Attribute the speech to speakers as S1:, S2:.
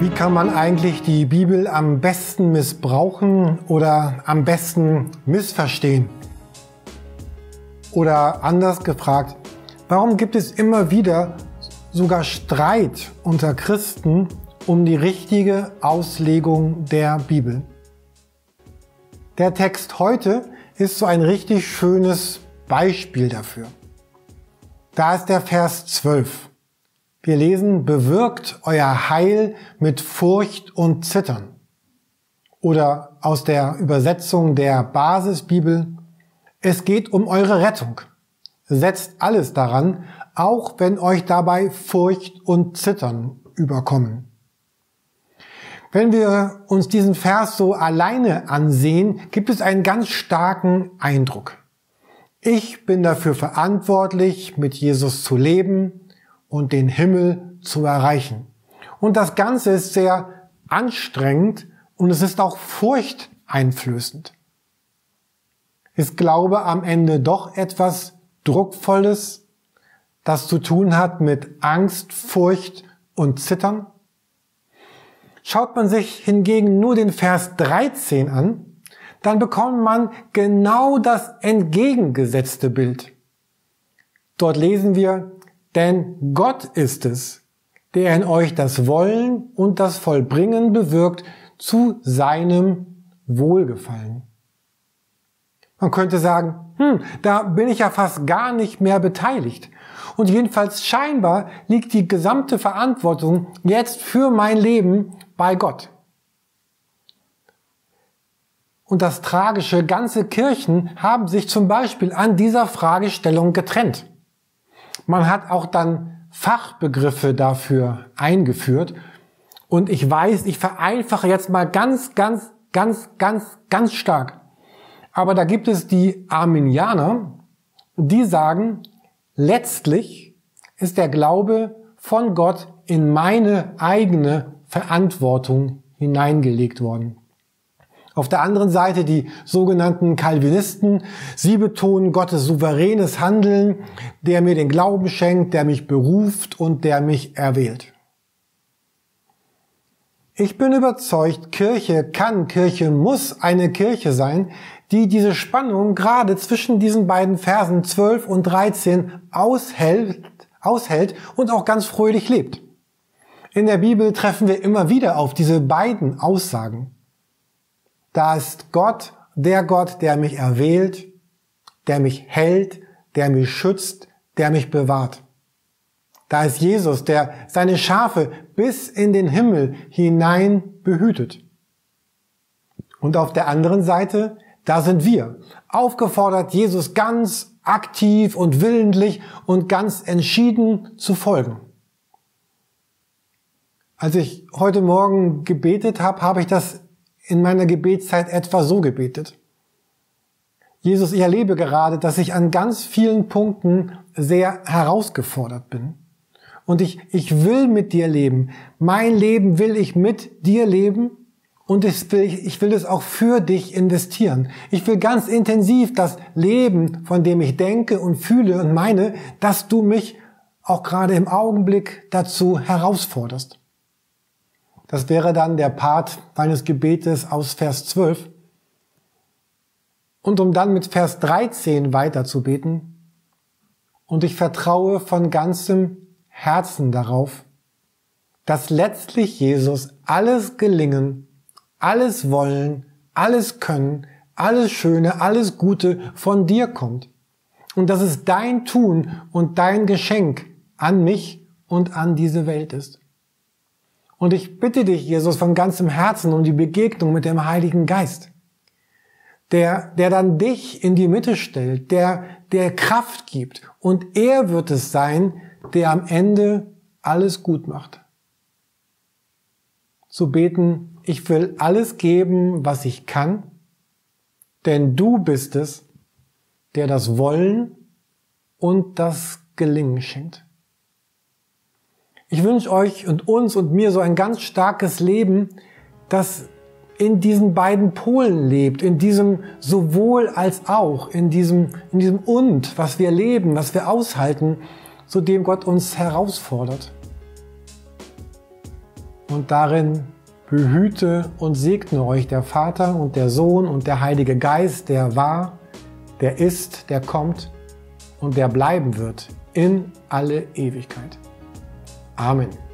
S1: Wie kann man eigentlich die Bibel am besten missbrauchen oder am besten missverstehen? Oder anders gefragt, warum gibt es immer wieder sogar Streit unter Christen um die richtige Auslegung der Bibel? Der Text heute ist so ein richtig schönes Beispiel dafür. Da ist der Vers 12. Wir lesen, bewirkt euer Heil mit Furcht und Zittern. Oder aus der Übersetzung der Basisbibel, es geht um eure Rettung. Setzt alles daran, auch wenn euch dabei Furcht und Zittern überkommen. Wenn wir uns diesen Vers so alleine ansehen, gibt es einen ganz starken Eindruck. Ich bin dafür verantwortlich, mit Jesus zu leben und den Himmel zu erreichen. Und das Ganze ist sehr anstrengend und es ist auch furchteinflößend. Ist Glaube am Ende doch etwas Druckvolles, das zu tun hat mit Angst, Furcht und Zittern? Schaut man sich hingegen nur den Vers 13 an, dann bekommt man genau das entgegengesetzte Bild. Dort lesen wir, denn Gott ist es, der in euch das Wollen und das Vollbringen bewirkt zu seinem Wohlgefallen. Man könnte sagen, hm, da bin ich ja fast gar nicht mehr beteiligt. Und jedenfalls scheinbar liegt die gesamte Verantwortung jetzt für mein Leben bei Gott. Und das Tragische, ganze Kirchen haben sich zum Beispiel an dieser Fragestellung getrennt. Man hat auch dann Fachbegriffe dafür eingeführt. Und ich weiß, ich vereinfache jetzt mal ganz, ganz, ganz, ganz, ganz stark. Aber da gibt es die Arminianer, die sagen, letztlich ist der Glaube von Gott in meine eigene Verantwortung hineingelegt worden. Auf der anderen Seite die sogenannten Calvinisten. Sie betonen Gottes souveränes Handeln, der mir den Glauben schenkt, der mich beruft und der mich erwählt. Ich bin überzeugt, Kirche kann, Kirche muss eine Kirche sein, die diese Spannung gerade zwischen diesen beiden Versen 12 und 13 aushält, aushält und auch ganz fröhlich lebt. In der Bibel treffen wir immer wieder auf diese beiden Aussagen. Da ist Gott, der Gott, der mich erwählt, der mich hält, der mich schützt, der mich bewahrt. Da ist Jesus, der seine Schafe bis in den Himmel hinein behütet. Und auf der anderen Seite, da sind wir, aufgefordert, Jesus ganz aktiv und willentlich und ganz entschieden zu folgen. Als ich heute Morgen gebetet habe, habe ich das in meiner Gebetszeit etwa so gebetet. Jesus, ich erlebe gerade, dass ich an ganz vielen Punkten sehr herausgefordert bin. Und ich, ich will mit dir leben. Mein Leben will ich mit dir leben und ich will, ich will es auch für dich investieren. Ich will ganz intensiv das Leben, von dem ich denke und fühle und meine, dass du mich auch gerade im Augenblick dazu herausforderst. Das wäre dann der Part meines Gebetes aus Vers 12. Und um dann mit Vers 13 weiter zu beten, und ich vertraue von ganzem Herzen darauf, dass letztlich Jesus alles gelingen, alles wollen, alles können, alles Schöne, alles Gute von dir kommt. Und dass es dein Tun und dein Geschenk an mich und an diese Welt ist. Und ich bitte dich, Jesus, von ganzem Herzen um die Begegnung mit dem Heiligen Geist, der, der dann dich in die Mitte stellt, der, der Kraft gibt. Und er wird es sein, der am Ende alles gut macht. Zu beten, ich will alles geben, was ich kann, denn du bist es, der das Wollen und das Gelingen schenkt. Ich wünsche euch und uns und mir so ein ganz starkes Leben, das in diesen beiden Polen lebt, in diesem sowohl als auch, in diesem, in diesem und, was wir leben, was wir aushalten, zu dem Gott uns herausfordert. und darin behüte und segne euch der Vater und der Sohn und der Heilige Geist, der war, der ist, der kommt und der bleiben wird in alle Ewigkeit. Amen.